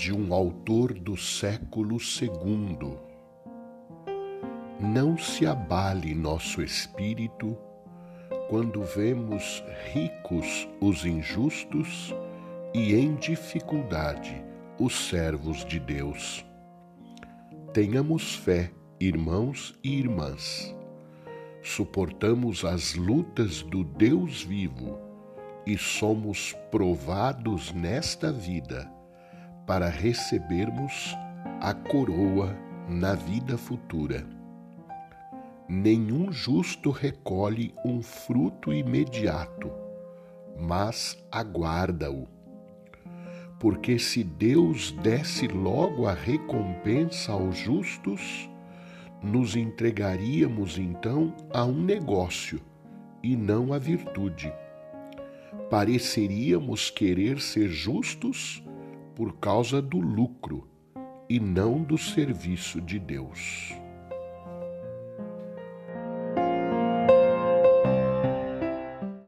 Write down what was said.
de um autor do século II. Não se abale nosso espírito quando vemos ricos os injustos e em dificuldade os servos de Deus. Tenhamos fé, irmãos e irmãs. Suportamos as lutas do Deus vivo e somos provados nesta vida para recebermos a coroa na vida futura. Nenhum justo recolhe um fruto imediato, mas aguarda-o. Porque se Deus desse logo a recompensa aos justos, nos entregaríamos então a um negócio e não à virtude. Pareceríamos querer ser justos por causa do lucro e não do serviço de Deus.